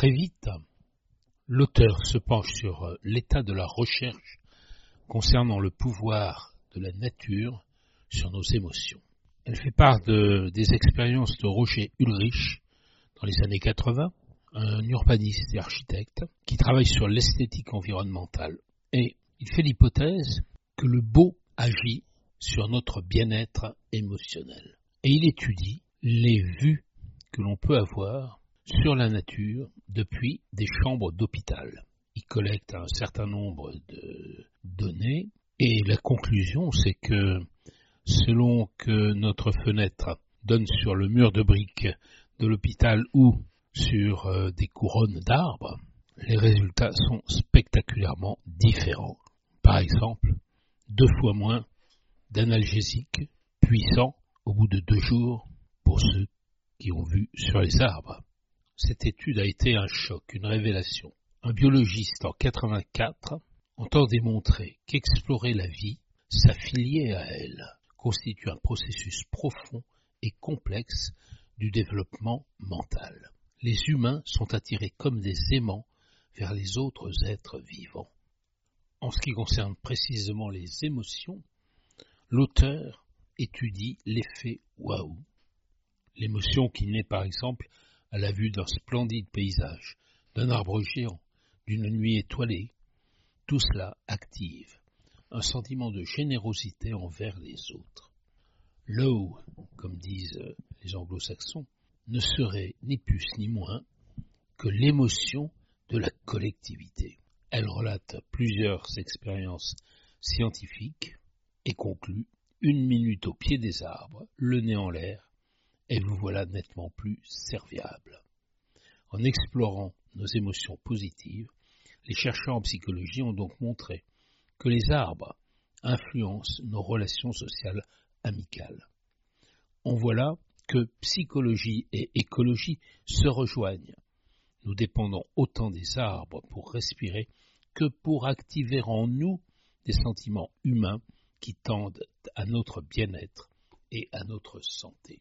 Très vite, l'auteur se penche sur euh, l'état de la recherche concernant le pouvoir de la nature sur nos émotions. Elle fait part de, des expériences de Roger Ulrich dans les années 80, un urbaniste et architecte qui travaille sur l'esthétique environnementale. Et il fait l'hypothèse que le beau agit sur notre bien-être émotionnel. Et il étudie les vues que l'on peut avoir sur la nature depuis des chambres d'hôpital. Il collecte un certain nombre de données et la conclusion c'est que selon que notre fenêtre donne sur le mur de briques de l'hôpital ou sur euh, des couronnes d'arbres, les résultats sont spectaculairement différents. Par exemple, deux fois moins d'analgésiques puissants au bout de deux jours pour ceux qui ont vu sur les arbres. Cette étude a été un choc, une révélation. Un biologiste en 84 entend démontrer qu'explorer la vie, s'affilier à elle, constitue un processus profond et complexe du développement mental. Les humains sont attirés comme des aimants vers les autres êtres vivants. En ce qui concerne précisément les émotions, l'auteur étudie l'effet waouh. L'émotion qui naît par exemple à la vue d'un splendide paysage, d'un arbre géant, d'une nuit étoilée, tout cela active un sentiment de générosité envers les autres. L'eau, comme disent les anglo-saxons, ne serait ni plus ni moins que l'émotion de la collectivité. Elle relate plusieurs expériences scientifiques et conclut une minute au pied des arbres, le nez en l'air, et vous voilà nettement plus serviable. En explorant nos émotions positives, les chercheurs en psychologie ont donc montré que les arbres influencent nos relations sociales amicales. On voit là que psychologie et écologie se rejoignent. Nous dépendons autant des arbres pour respirer que pour activer en nous des sentiments humains qui tendent à notre bien-être et à notre santé.